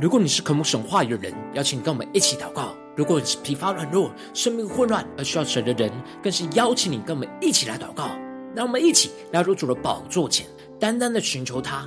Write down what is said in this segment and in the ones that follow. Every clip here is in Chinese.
如果你是渴慕神话语的人，邀请跟我们一起祷告；如果你是疲乏软弱、生命混乱而需要神的人，更是邀请你跟我们一起来祷告。让我们一起来入主的宝座前，单单的寻求他。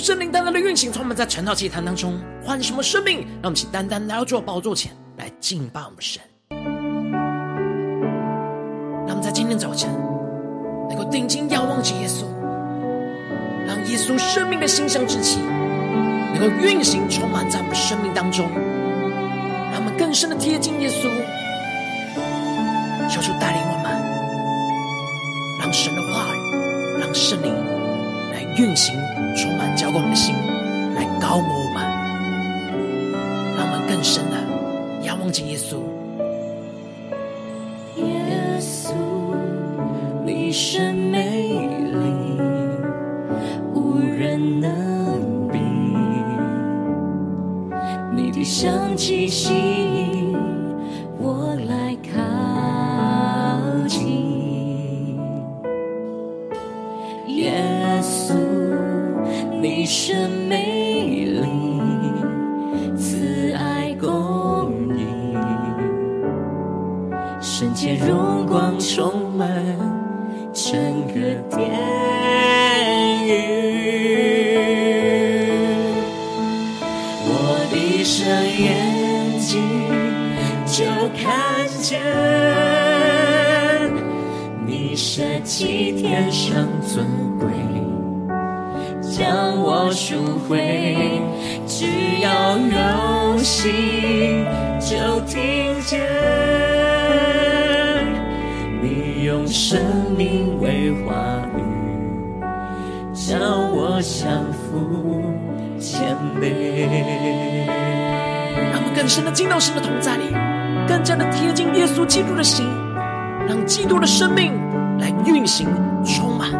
圣灵单单的运行，从我们在晨祷祭坛当中换什么生命？让我们请单单来到主宝座前来敬拜我们神。让我们在今天早晨能够定睛仰望着耶稣，让耶稣生命的馨香之气能够运行充满在我们生命当中，让我们更深的贴近耶稣，求主带领我们，让神的话语，让圣灵来运行。充满浇灌我们的心，来膏抹我们，让我们更深的仰望着耶稣。耶稣，你是美丽，无人能比，你的香气吸弃天上尊贵。将我赎回，只要有心，就听见你用生命为话语，叫我降服谦卑。让我们更深的进到神的同在里，更加的贴近耶稣基督的心，让基督的生命来运行，充满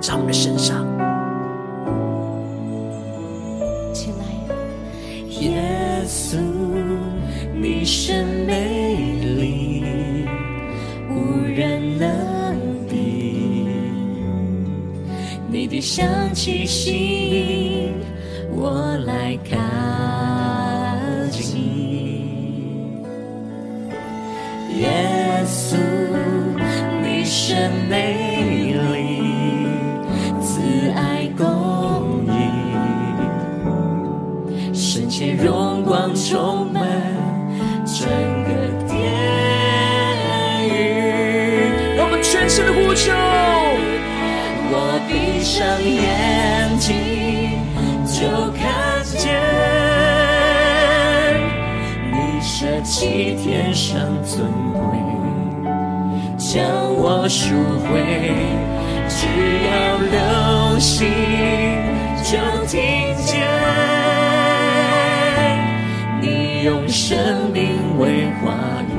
在我们的身上。起来耶稣，你是美丽，无人能比。你的香气吸引我来靠近。耶稣，你是美丽，慈爱公义。荣光充满整个殿宇，让我们全心的呼求。我闭上眼睛就看见你舍弃天上尊，将我赎回，只要流星就听见。你用生命为话语，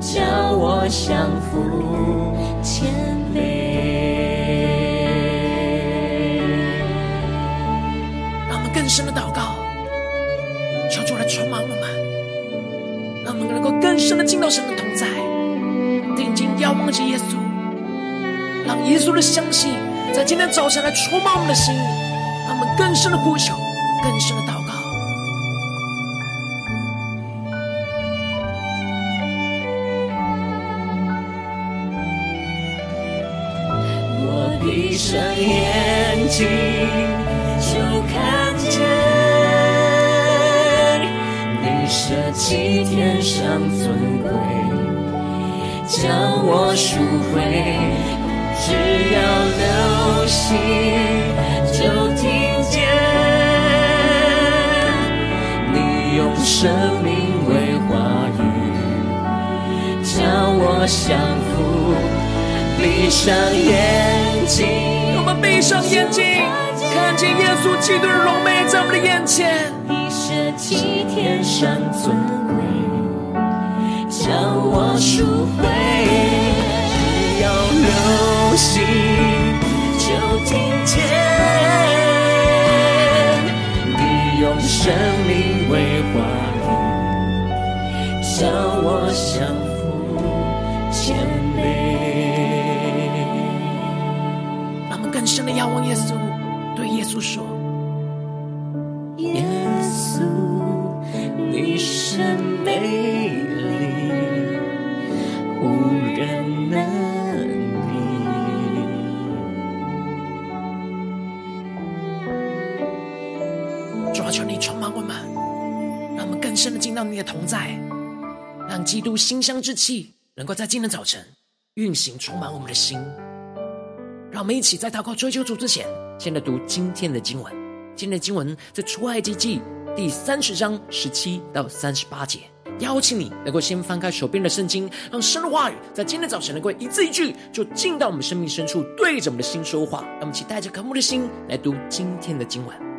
叫我降服耶稣的相信在今天早晨来充满我们的心，让我们更深的呼求，更深的祷告。见耶稣基督的荣美在我们的眼前。你舍弃天上尊贵，将我赎回。只要留心，就听见你用生命为话语，叫我降服谦卑。更深的仰望耶稣，稣说：“耶稣，你是美丽，无人能比。”主啊，求你充满我们，让我们更深的进到你的同在，让基督馨香之气能够在今天早晨运行，充满我们的心。让我们一起在祷告追求主之前，先来读今天的经文。今天的经文在出埃及记第三十章十七到三十八节。邀请你能够先翻开手边的圣经，让神的话语在今天早晨能够一字一句，就进到我们生命深处，对着我们的心说话。让我们一起带着渴慕的心来读今天的经文。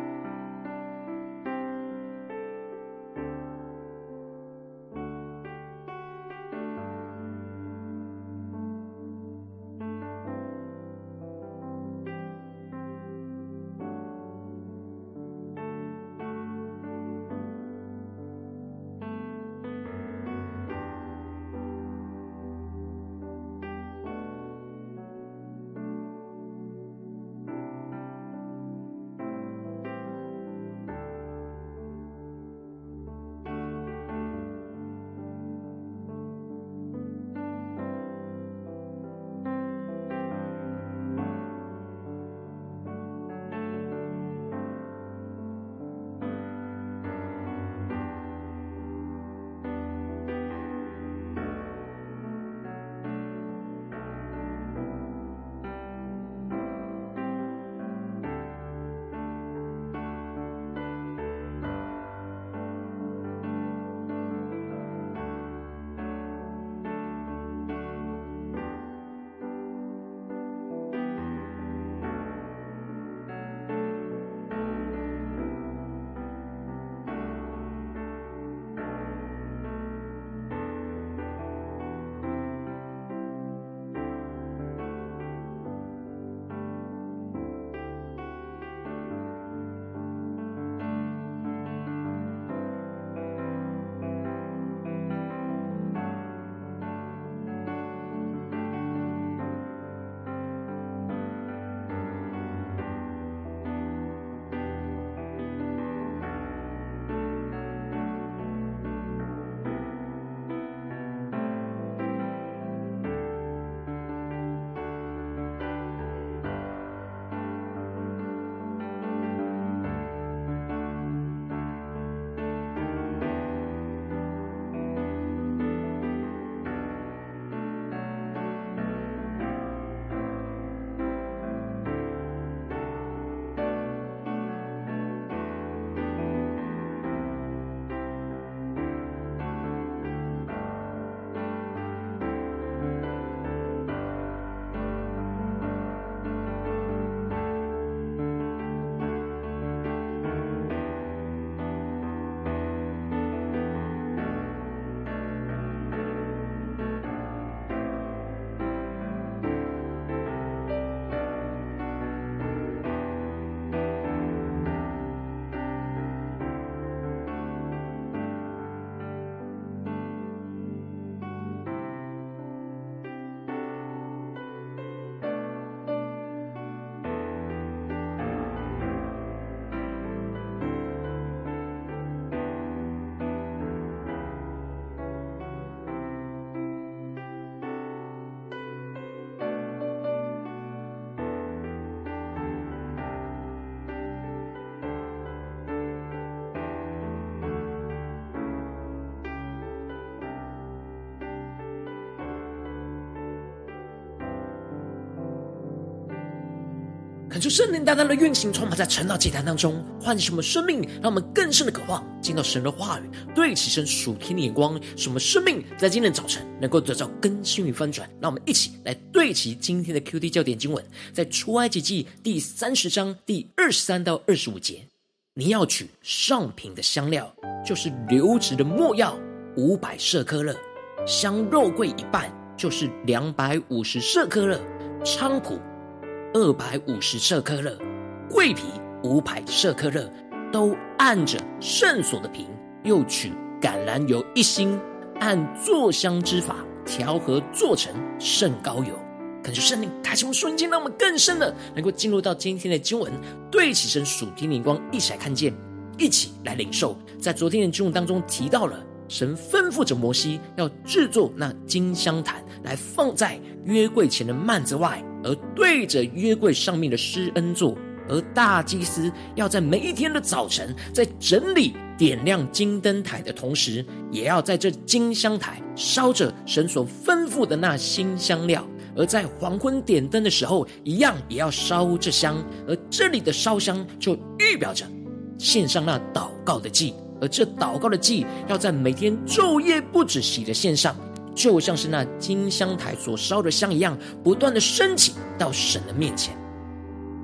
恳求圣灵大大的运行，充满在晨祷祭坛当中，唤醒我们生命，让我们更深的渴望见到神的话语，对齐神属天的眼光，使我们生命在今天早晨能够得到更新与翻转。让我们一起来对齐今天的 QT 焦点经文，在出埃及记第三十章第二十三到二十五节。你要取上品的香料，就是流质的没药，五百舍客勒；香肉桂一半，就是两百五十舍客勒；菖蒲。二百五十舍克勒，桂皮五百舍克勒，都按着圣所的瓶，又取橄榄油一星，按做香之法调和，做成圣膏油。恳求圣灵开启我们瞬间，让我们更深的能够进入到今天的经文，对齐神属天灵光，一起来看见，一起来领受。在昨天的经文。当中提到了，神吩咐着摩西要制作那金香坛，来放在约柜前的幔子外。而对着约柜上面的施恩座，而大祭司要在每一天的早晨，在整理点亮金灯台的同时，也要在这金香台烧着神所吩咐的那新香料；而在黄昏点灯的时候，一样也要烧这香。而这里的烧香就预表着献上那祷告的祭，而这祷告的祭要在每天昼夜不止息的献上。就像是那金香台所烧的香一样，不断的升起到神的面前。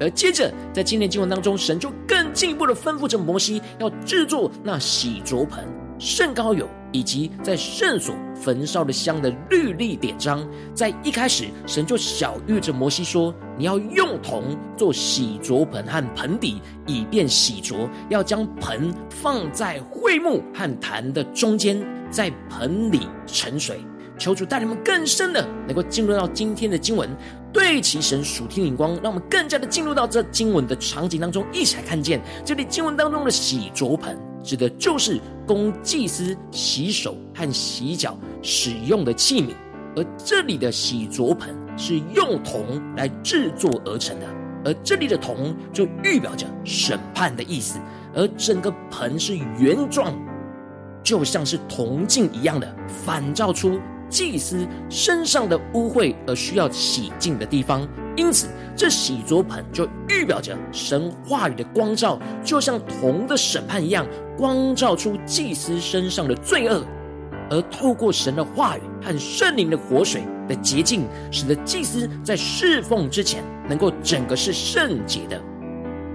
而接着，在今天经文当中，神就更进一步的吩咐着摩西，要制作那洗濯盆、圣膏油，以及在圣所焚烧的香的律例典章。在一开始，神就晓諭着摩西说：“你要用铜做洗濯盆和盆底，以便洗濯。要将盆放在会幕和坛的中间，在盆里盛水。”求主带领我们更深的能够进入到今天的经文，对齐神属天灵光，让我们更加的进入到这经文的场景当中，一起来看见这里经文当中的洗濯盆，指的就是供祭司洗手和洗脚使用的器皿，而这里的洗濯盆是用铜来制作而成的，而这里的铜就预表着审判的意思，而整个盆是圆状，就像是铜镜一样的反照出。祭司身上的污秽而需要洗净的地方，因此这洗濯盆就预表着神话语的光照，就像铜的审判一样，光照出祭司身上的罪恶，而透过神的话语和圣灵的活水的洁净，使得祭司在侍奉之前能够整个是圣洁的。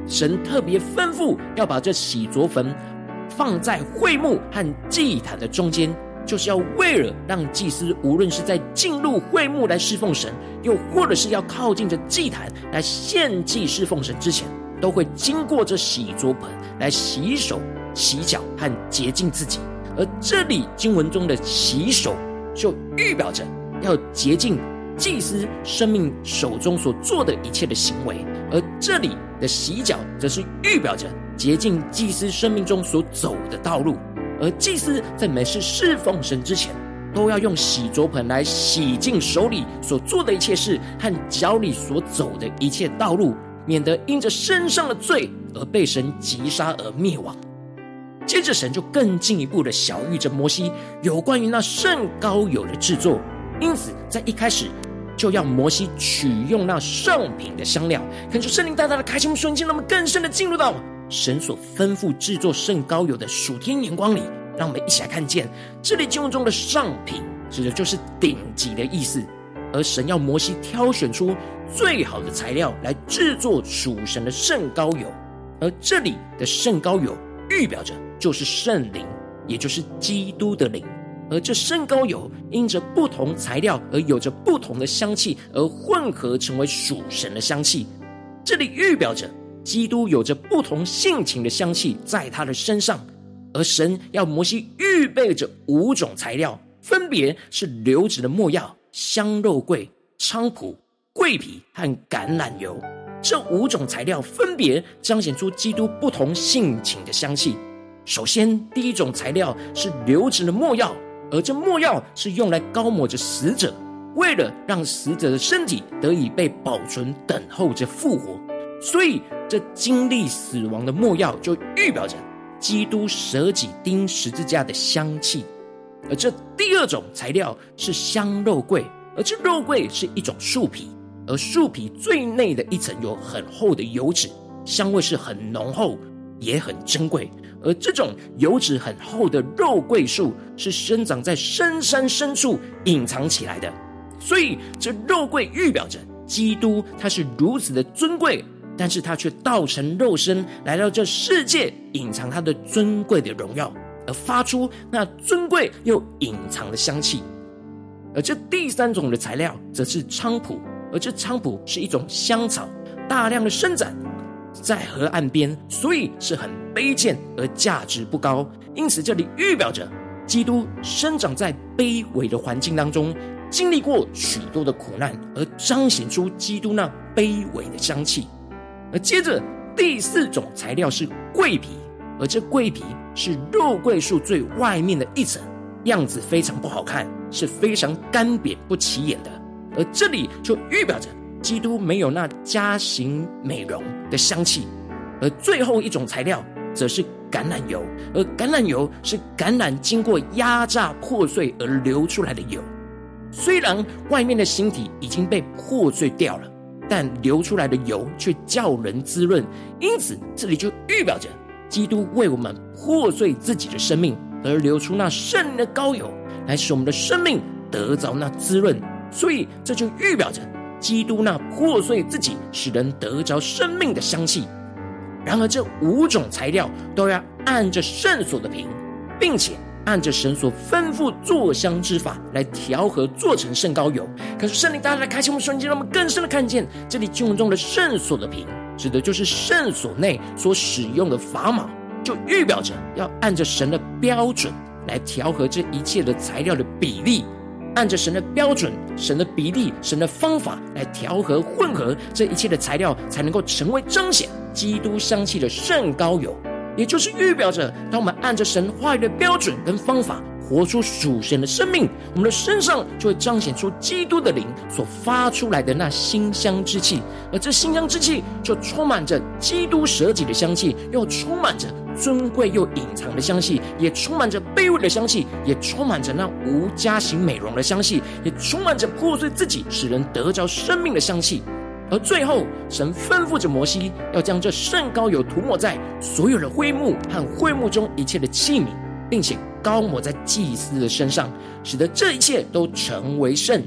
神特别吩咐要把这洗濯盆放在会幕和祭坛的中间。就是要为了让祭司无论是在进入会幕来侍奉神，又或者是要靠近着祭坛来献祭侍奉神之前，都会经过这洗濯盆来洗手、洗脚和洁净自己。而这里经文中的洗手，就预表着要洁净祭司生命手中所做的一切的行为；而这里的洗脚，则是预表着洁净祭司生命中所走的道路。而祭司在每次侍奉神之前，都要用洗濯盆来洗净手里所做的一切事和脚里所走的一切道路，免得因着身上的罪而被神击杀而灭亡。接着，神就更进一步的晓谕着摩西有关于那圣膏油的制作，因此在一开始就要摩西取用那上品的香料，恳求圣灵大大的开启我们瞬间，让我们更深的进入到。神所吩咐制作圣膏油的属天眼光里，让我们一起来看见这里经文中的上品，指的就是顶级的意思。而神要摩西挑选出最好的材料来制作属神的圣膏油，而这里的圣膏油预表着就是圣灵，也就是基督的灵。而这圣膏油因着不同材料而有着不同的香气，而混合成为属神的香气。这里预表着。基督有着不同性情的香气在他的身上，而神要摩西预备着五种材料，分别是流质的没药、香肉桂、菖蒲、桂皮和橄榄油。这五种材料分别彰显出基督不同性情的香气。首先，第一种材料是流质的没药，而这没药是用来膏抹着死者，为了让死者的身体得以被保存，等候着复活。所以，这经历死亡的没药，就预表着基督舍己钉十字架的香气。而这第二种材料是香肉桂，而这肉桂是一种树皮，而树皮最内的一层有很厚的油脂，香味是很浓厚，也很珍贵。而这种油脂很厚的肉桂树，是生长在深山深处隐藏起来的。所以，这肉桂预表着基督，他是如此的尊贵，但是他却道成肉身来到这世界，隐藏他的尊贵的荣耀，而发出那尊贵又隐藏的香气。而这第三种的材料，则是菖蒲。而这菖蒲是一种香草，大量的生长在河岸边，所以是很卑贱而价值不高。因此，这里预表着基督生长在卑微的环境当中，经历过许多的苦难，而彰显出基督那卑微的香气。而接着第四种材料是桂皮，而这桂皮是肉桂树最外面的一层，样子非常不好看，是非常干瘪不起眼的。而这里就预表着基督没有那加形美容的香气，而最后一种材料则是橄榄油，而橄榄油是橄榄经过压榨破碎而流出来的油。虽然外面的形体已经被破碎掉了，但流出来的油却叫人滋润。因此，这里就预表着基督为我们破碎自己的生命，而流出那圣灵的膏油，来使我们的生命得着那滋润。所以，这就预表着基督那破碎自己，使人得着生命的香气。然而，这五种材料都要按着圣所的瓶，并且按着神所吩咐做香之法来调和，做成圣膏油。可是，圣灵大大的开启我们瞬间，让我们更深的看见，这里经文中的圣所的瓶，指的就是圣所内所使用的砝码，就预表着要按着神的标准来调和这一切的材料的比例。按着神的标准、神的比例、神的方法来调和混合这一切的材料，才能够成为彰显基督香气的圣膏油。也就是预表着，当我们按着神话语的标准跟方法活出属神的生命，我们的身上就会彰显出基督的灵所发出来的那馨香之气，而这馨香之气就充满着基督舍己的香气，又充满着。尊贵又隐藏的香气，也充满着卑微的香气，也充满着那无家型美容的香气，也充满着破碎自己使人得着生命的香气。而最后，神吩咐着摩西，要将这圣膏油涂抹在所有的灰幕和灰幕中一切的器皿，并且高抹在祭司的身上，使得这一切都成为圣，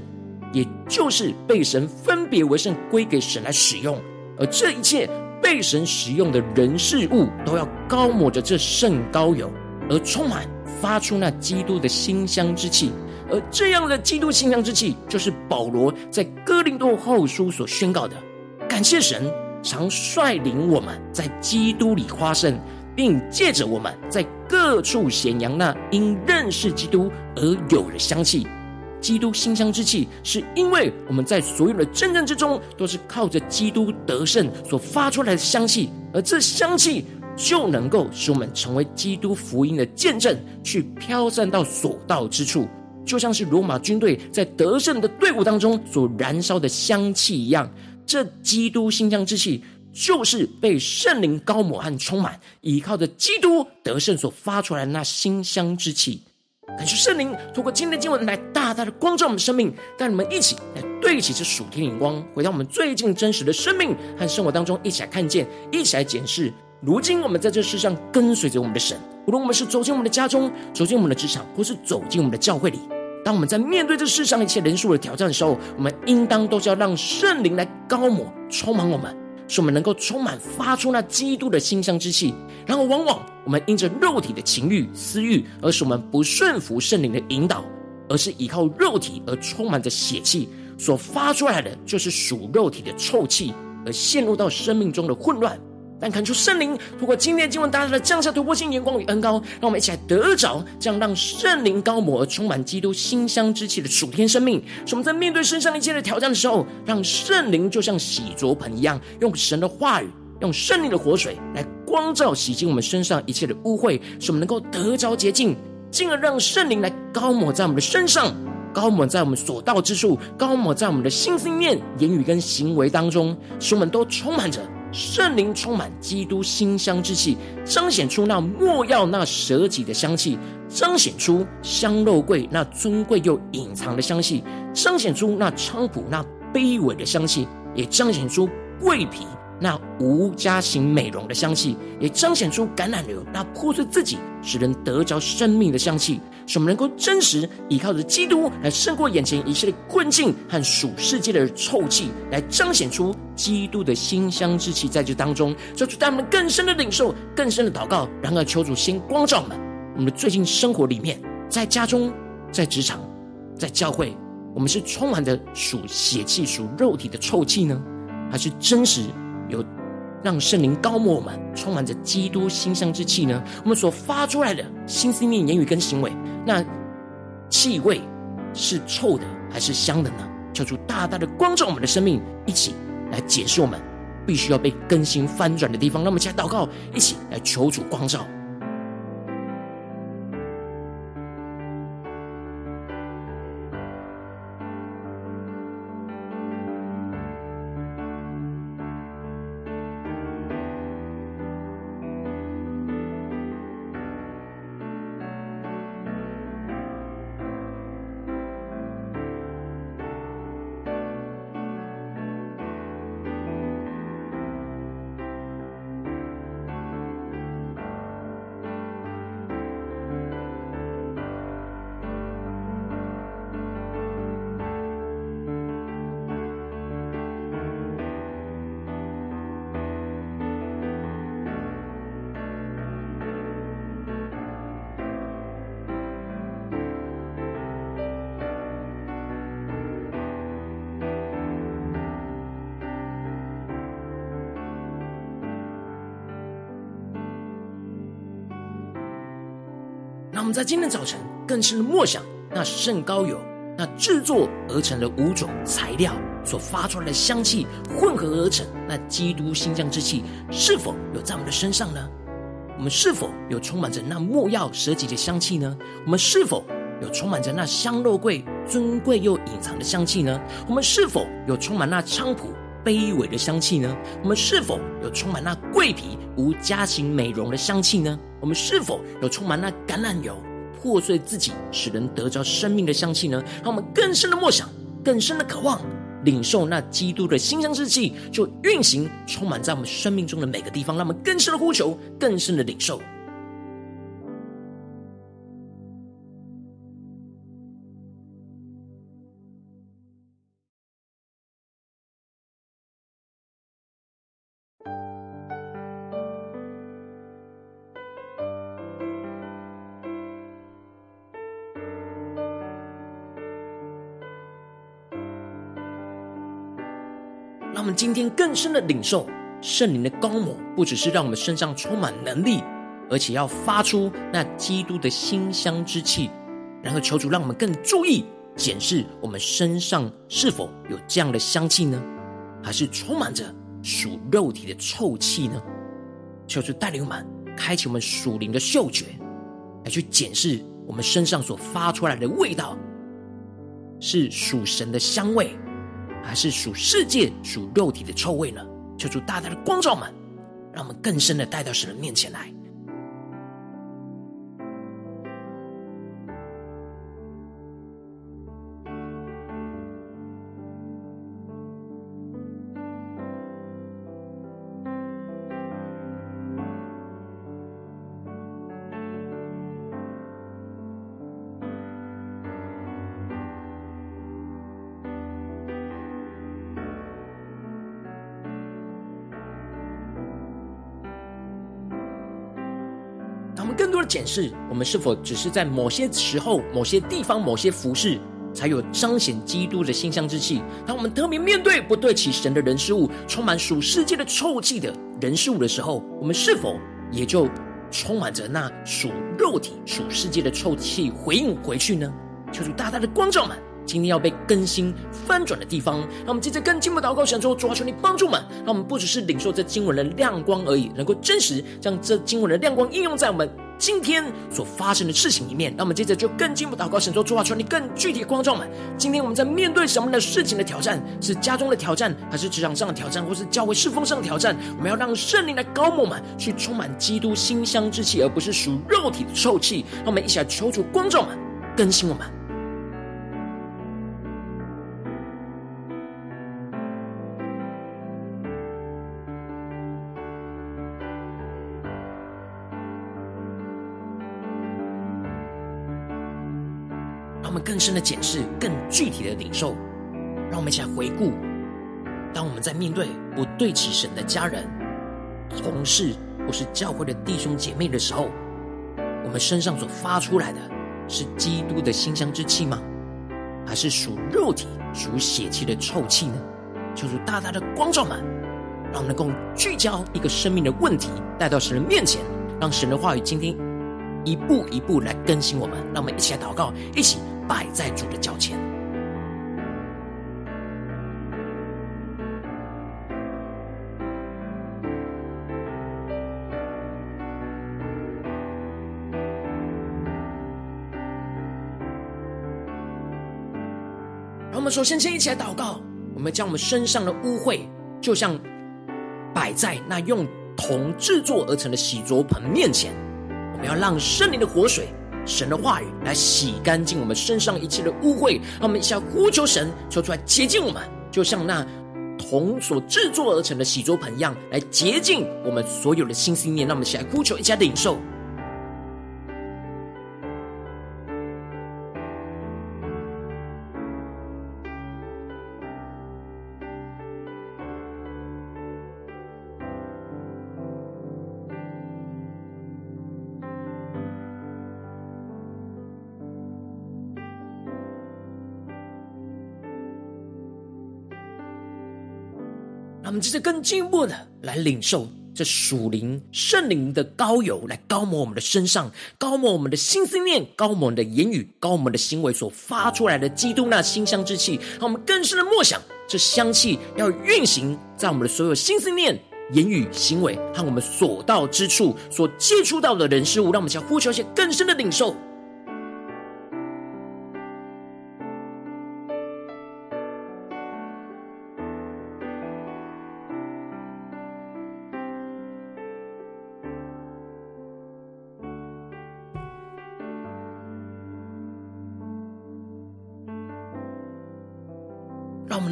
也就是被神分别为圣，归给神来使用。而这一切。被神使用的人事物都要高抹着这圣膏油，而充满发出那基督的馨香之气。而这样的基督馨香之气，就是保罗在哥林多后书所宣告的。感谢神常率领我们在基督里夸胜，并借着我们在各处显扬那因认识基督而有的香气。基督馨香之气，是因为我们在所有的征战之中，都是靠着基督得胜所发出来的香气，而这香气就能够使我们成为基督福音的见证，去飘散到所到之处，就像是罗马军队在得胜的队伍当中所燃烧的香气一样。这基督馨香之气，就是被圣灵高抹和充满，依靠着基督得胜所发出来的那馨香之气。感谢圣灵，透过今天的经文来大大的光照我们生命，带你们一起来对齐这属天灵光，回到我们最近真实的生命和生活当中，一起来看见，一起来检视。如今我们在这世上跟随着我们的神，无论我们是走进我们的家中，走进我们的职场，或是走进我们的教会里，当我们在面对这世上一切人数的挑战的时候，我们应当都是要让圣灵来高抹、充满我们。使我们能够充满发出那基督的馨香之气，然后往往我们因着肉体的情欲、私欲，而使我们不顺服圣灵的引导，而是依靠肉体而充满着血气，所发出来的就是属肉体的臭气，而陷入到生命中的混乱。但恳求圣灵透过今天经文，大大的降下突破性眼光与恩膏，让我们一起来得着这样让圣灵高抹而充满基督馨香之气的属天生命。使我们在面对身上一切的挑战的时候，让圣灵就像洗濯盆一样，用神的话语，用圣灵的活水来光照洗净我们身上一切的污秽，使我们能够得着洁净，进而让圣灵来高抹在我们的身上，高抹在我们所到之处，高抹在我们的心思念、言语跟行为当中，使我们都充满着。圣灵充满基督馨香之气，彰显出那莫要、那舍己的香气，彰显出香肉桂那尊贵又隐藏的香气，彰显出那菖蒲那卑微的香气，也彰显出桂皮那无加型美容的香气，也彰显出橄榄油那破碎自己使人得着生命的香气，使我们能够真实依靠着基督来胜过眼前一切的困境和属世界的臭气，来彰显出基督的馨香之气在这当中，求主带我们更深的领受，更深的祷告。然而，求主先光照我们，我们最近生活里面，在家中、在职场、在教会，我们是充满着属血气、属肉体的臭气呢，还是真实？有让圣灵高抹我们，充满着基督馨香之气呢？我们所发出来的心思念、言语跟行为，那气味是臭的还是香的呢？求主大大的光照我们的生命，一起来解释我们必须要被更新翻转的地方。那么，加祷告，一起来求主光照。在今天早晨更深的默想，那圣膏油，那制作而成的五种材料所发出来的香气混合而成，那基督新疆之气是否有在我们的身上呢？我们是否有充满着那没药舍己的香气呢？我们是否有充满着那香肉桂尊贵又隐藏的香气呢？我们是否有充满那菖蒲卑微的香气呢？我们是否有充满那桂皮无家禽美容的香气呢？我们是否有充满那橄榄油破碎自己，使人得着生命的香气呢？让我们更深的默想，更深的渴望，领受那基督的新香之气，就运行充满在我们生命中的每个地方。让我们更深的呼求，更深的领受。今天更深的领受圣灵的高抹，不只是让我们身上充满能力，而且要发出那基督的馨香之气。然后求主让我们更注意检视我们身上是否有这样的香气呢？还是充满着属肉体的臭气呢？求主带领我们开启我们属灵的嗅觉，来去检视我们身上所发出来的味道，是属神的香味。还是属世界、属肉体的臭味呢？求主大大的光照们，让我们更深的带到神的面前来。检视，我们是否只是在某些时候、某些地方、某些服饰，才有彰显基督的馨香之气？当我们特别面对不对齐神的人事物，充满属世界的臭气的人事物的时候，我们是否也就充满着那属肉体、属世界的臭气回应回去呢？求主大大的光照们。今天要被更新翻转的地方，让我们接着更进步祷告，想说主啊，求你帮助们，让我们不只是领受这经文的亮光而已，能够真实将这经文的亮光应用在我们今天所发生的事情里面。那我们接着就更进一步祷告，神说主啊，求你更具体的光众们。今天我们在面对什么样的事情的挑战？是家中的挑战，还是职场上的挑战，或是教会侍奉上的挑战？我们要让圣灵来膏抹我们，去充满基督馨香之气，而不是属肉体的臭气。让我们一起来求主光众们，更新我们。更深的检视，更具体的领受。让我们一起来回顾：当我们在面对不对齐神的家人、同事或是教会的弟兄姐妹的时候，我们身上所发出来的是基督的馨香之气吗？还是属肉体、属血气的臭气呢？求主大大的光照们，让我们能够聚焦一个生命的问题，带到神的面前，让神的话语今天一步一步来更新我们。让我们一起来祷告，一起摆在主的脚前。我们首先先一起来祷告，我们将我们身上的污秽，就像摆在那用铜制作而成的洗濯盆面前。我们要让圣灵的活水、神的话语来洗干净我们身上一切的污秽。让我们一起来呼求神，求出来洁净我们，就像那铜所制作而成的洗桌盆一样，来洁净我们所有的心思念。让我们一起来呼求，一起来领受。们接着更进一步的来领受这属灵圣灵的膏油，来高抹我们的身上，高抹我们的心思念，高抹我们的言语，高我们的行为所发出来的基督那馨香之气。让我们更深的默想，这香气要运行在我们的所有心思念、言语、行为和我们所到之处所接触到的人事物。让我们想呼求一些更深的领受。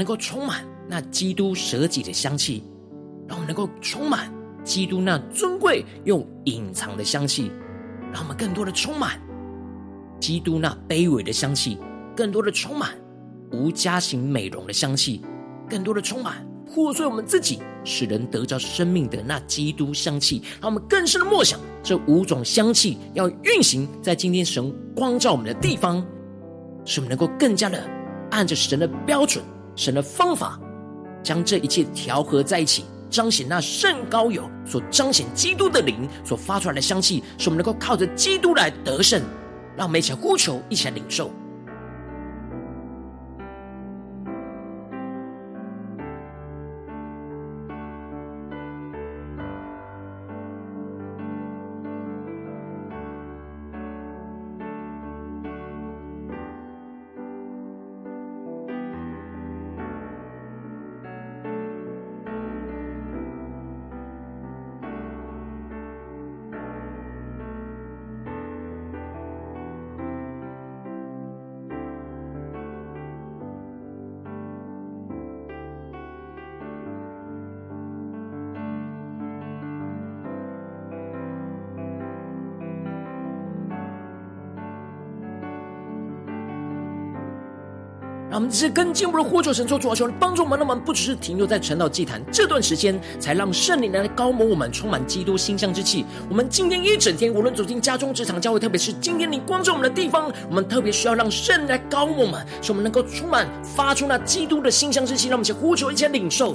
能够充满那基督舍己的香气，让我们能够充满基督那尊贵又隐藏的香气，让我们更多的充满基督那卑微的香气，更多的充满无佳形美容的香气，更多的充满破碎我们自己，使人得着生命的那基督香气。让我们更深的默想这五种香气要运行在今天神光照我们的地方，使我们能够更加的按着神的标准。神的方法，将这一切调和在一起，彰显那圣高有所彰显基督的灵所发出来的香气，使我们能够靠着基督来得胜。让我们一起呼求，一起来领受。们只是跟进我们的呼求神，说主啊，求你帮助我们，让我们不只是停留在晨祷祭坛这段时间，才让圣灵来膏抹我们，充满基督馨香之气。我们今天一整天，无论走进家中、职场、教会，特别是今天你光照我们的地方，我们特别需要让圣灵来膏抹我们，使我们能够充满发出那基督的馨香之气。让我们先呼求，一起领受。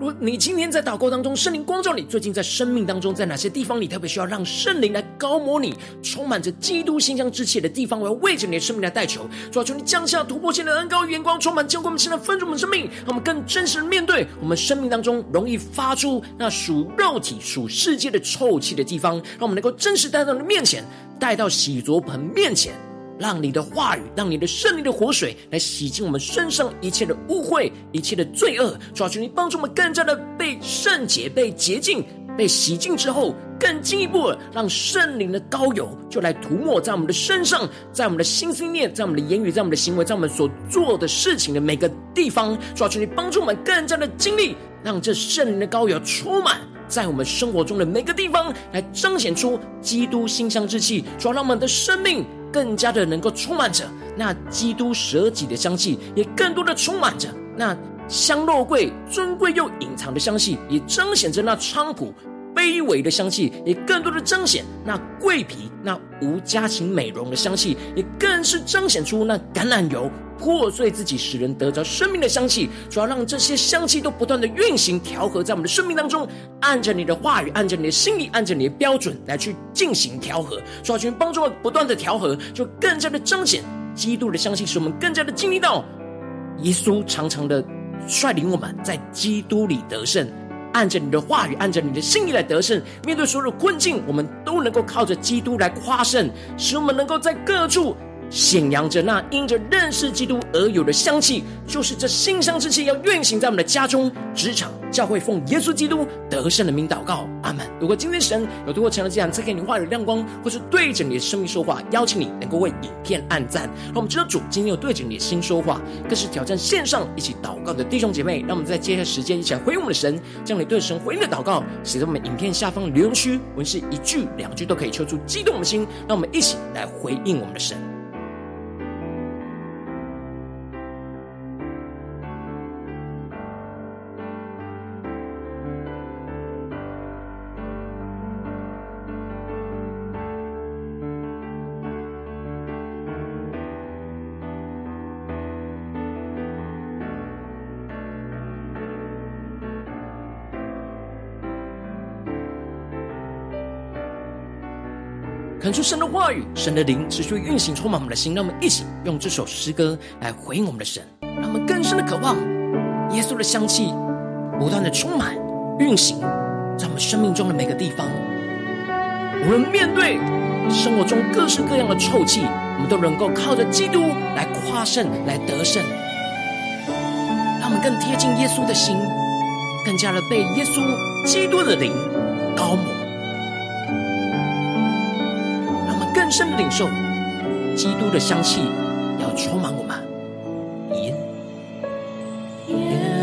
如你今天在祷告当中，圣灵光照你，最近在生命当中，在哪些地方你特别需要让圣灵来高摩你，充满着基督馨香之气的地方，我要为着你的生命来代求，主啊，求你降下突破性的恩膏与眼光，充满浇灌我们现在分盛我们生命，让我们更真实的面对我们生命当中容易发出那属肉体、属世界的臭气的地方，让我们能够真实带到你的面前，带到洗濯盆面前。让你的话语，让你的圣灵的活水来洗净我们身上一切的污秽、一切的罪恶。主啊，求你帮助我们更加的被圣洁、被洁净、被洗净之后，更进一步的让圣灵的膏油就来涂抹在我们的身上，在我们的心思念、在我们的言语、在我们的行为、在我们所做的事情的每个地方。主啊，求你帮助我们更加的经历，让这圣灵的膏油充满在我们生活中的每个地方，来彰显出基督馨香之气。主啊，让我们的生命。更加的能够充满着那基督舍己的香气，也更多的充满着那香肉桂尊贵又隐藏的香气，也彰显着那菖蒲卑微的香气，也更多的彰显那桂皮那无家禽美容的香气，也更是彰显出那橄榄油破碎自己使人得着生命的香气。主要让这些香气都不断的运行调和在我们的生命当中，按着你的话语，按着你的心意，按着你的标准来去进行调和。主要去帮助我不断的调和，就更加的彰显基督的香气，使我们更加的经历到耶稣常常的率领我们在基督里得胜。按着你的话语，按着你的心意来得胜。面对所有的困境，我们都能够靠着基督来夸胜，使我们能够在各处。显扬着那因着认识基督而有的香气，就是这馨香之气要运行在我们的家中、职场、教会，奉耶稣基督得胜的名祷告，阿门。如果今天神有透过成了这样赐给你话语亮光，或是对着你的生命说话，邀请你能够为影片按赞，让我们知道主今天有对着你的心说话，更是挑战线上一起祷告的弟兄姐妹。让我们在接下来时间一起来回应我们的神，将你对神回应的祷告写在我们影片下方的留言区，文字一句两句都可以抽出激动的心，让我们一起来回应我们的神。传出神的话语，神的灵持续运行，充满我们的心。让我们一起用这首诗歌来回应我们的神，让我们更深的渴望耶稣的香气，不断的充满运行在我们生命中的每个地方。我们面对生活中各式各样的臭气，我们都能够靠着基督来夸胜，来得胜。让我们更贴近耶稣的心，更加的被耶稣基督的灵高抹。深的领受基督的香气，要充满我们。耶，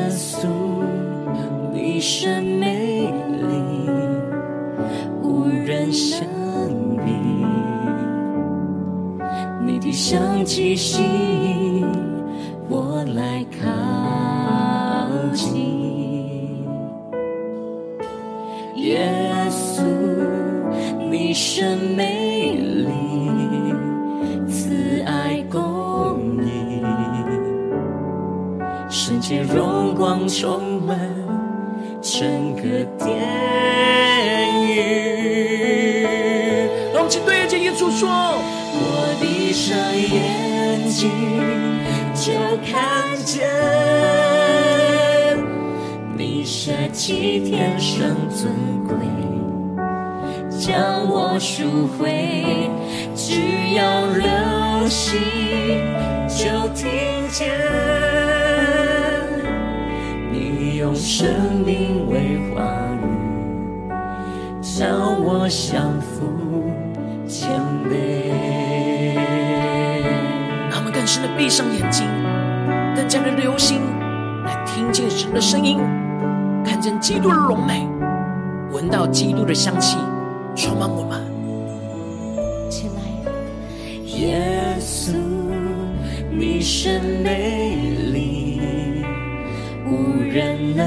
稣，你甚美丽，无人相比。你的香气吸引我来靠近，耶稣，你甚美充满整个殿宇。让我们对着耶稣说：我闭上眼睛就看见你。舍弃天上尊贵，将我赎回，只要留心，就听见用生命为话语，叫我降服谦卑。让我们更深的闭上眼睛，更加的留心，来听见神的声音。看见基督的荣美，闻到基督的香气，充满我们。起来，耶稣，你是美丽，无人能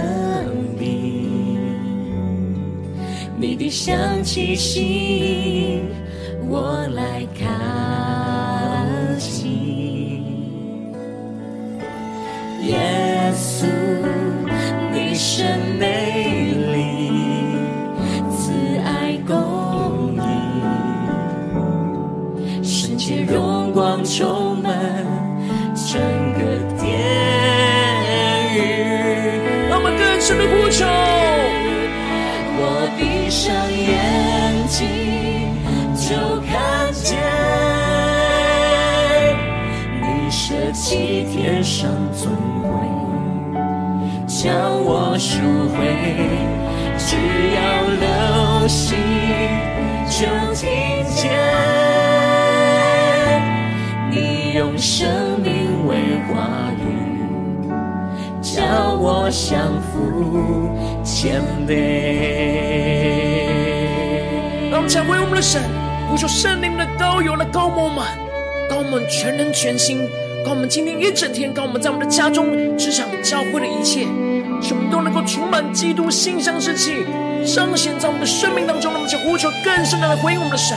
比。你的香气吸引我来靠近，耶稣。甚美丽，慈爱公义，圣洁荣光充满弃天上尊贵。将我赎回，只要留心，就听见你用生命为话语，叫我降服谦卑。让我们讲回我们的神，呼求圣灵的膏油来膏抹我们，膏我们全能全心，膏我们今天一整天，膏我们在我们的家中、职场、教会的一切。使我们都能够充满基督馨香之气，彰显在我们的生命当中。让我们去呼求更深的来回应我们的神。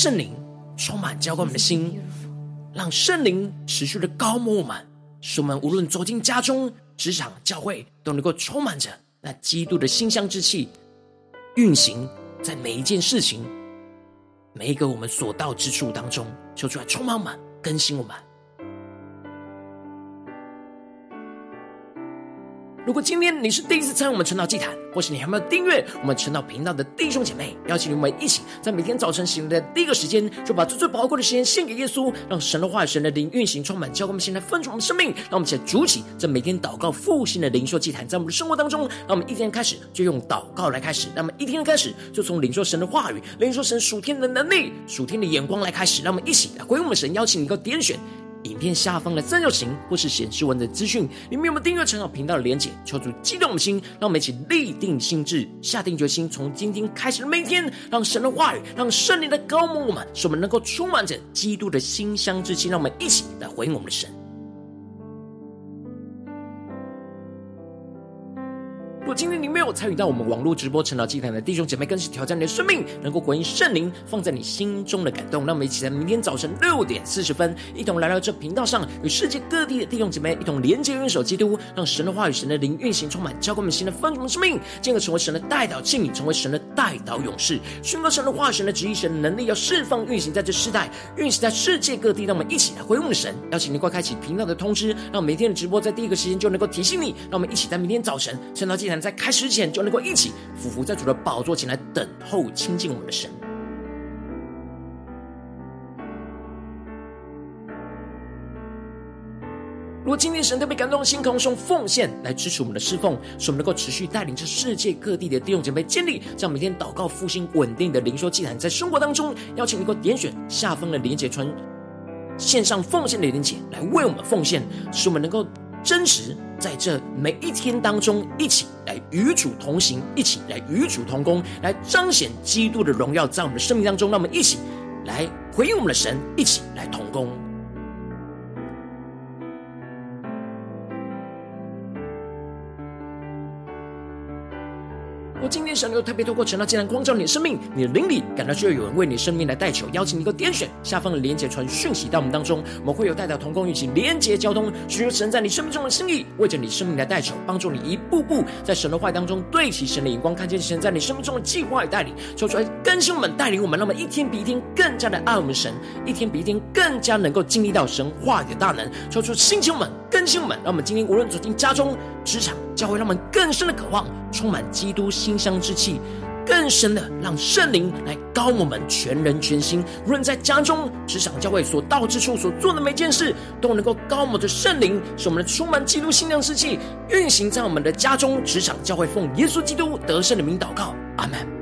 圣灵充满浇灌我们的心，让圣灵持续的高牧我们，使我们无论走进家中、职场、教会，都能够充满着那基督的馨香之气，运行在每一件事情、每一个我们所到之处当中，求出来充满满。更新我们，如果今天你是第一次参与我们晨祷祭坛，或是你还没有订阅我们晨祷频道的弟兄姐妹，邀请你们一起在每天早晨醒来的第一个时间，就把最最宝贵的时间献给耶稣，让神的话语、神的灵运行充满，教灌我们现在分盛的生命。让我们一起来筑起这每天祷告复兴的灵修祭坛，在我们的生活当中，让我们一天开始就用祷告来开始，让我们一天开始就从领受神的话语、领受神属天的能力、属天的眼光来开始，让我们一起来回应我们神，邀请你能够点选。影片下方的三角形或是显示文的资讯，里面有没有订阅晨祷频道的连结？求主激动的心，让我们一起立定心智，下定决心，从今天开始的每一天，让神的话语，让圣灵的高牧我们，使我们能够充满着基督的馨香之气。让我们一起来回应我们的神。如果今天你没有参与到我们网络直播晨祷祭坛的弟兄姐妹，更是挑战你的生命，能够回应圣灵放在你心中的感动。让我们一起在明天早晨六点四十分，一同来到这频道上，与世界各地的弟兄姐妹一同连接、元首基督，让神的话语、神的灵运行充满，教灌我们新的丰盛的生命，进而成为神的代祷器皿，成为神的代祷勇士，宣告神的话语、神的旨意、神的能力，要释放运行在这世代，运行在世界各地。让我们一起来回应神，邀请你快开启频道的通知，让每天的直播在第一个时间就能够提醒你。让我们一起在明天早晨晨祷祭坛。在开始之前，就能够一起俯伏在主的宝座前来等候亲近我们的神。如果今天神特别感动的心，空用奉献来支持我们的侍奉，使我们能够持续带领着世界各地的弟兄姐妹建立这样每天祷告复兴稳定的灵修祭坛，在生活当中，邀请你能够点选下方的连结传线上奉献的连结来为我们奉献，使我们能够。真实在这每一天当中，一起来与主同行，一起来与主同工，来彰显基督的荣耀，在我们的生命当中。让我们一起来回应我们的神，一起来同工。神又特别透过晨祷祭坛光照你的生命，你的灵里感到需要有人为你生命来代求，邀请你能够点选下方的连结传讯息到我们当中，我们会有代表同工一起连结交通，寻求神在你生命中的心意，为着你生命来代求，帮助你一步步在神的话当中对齐神的眼光，看见神在你生命中的计划与带领，说出来更新我们，带领我们，让我们一天比一天更加的爱我们神，一天比一天更加能够经历到神话语的大能，说出星球们更新我们，让我们今天无论走进家中、职场、教会，让我们更深的渴望充满基督馨香之气，更深的让圣灵来高我们全人全心。无论在家中、职场、教会所到之处所做的每件事，都能够膏抹着圣灵，使我们的充满基督馨香之气运行在我们的家中、职场、教会，奉耶稣基督得胜的名祷告，阿门。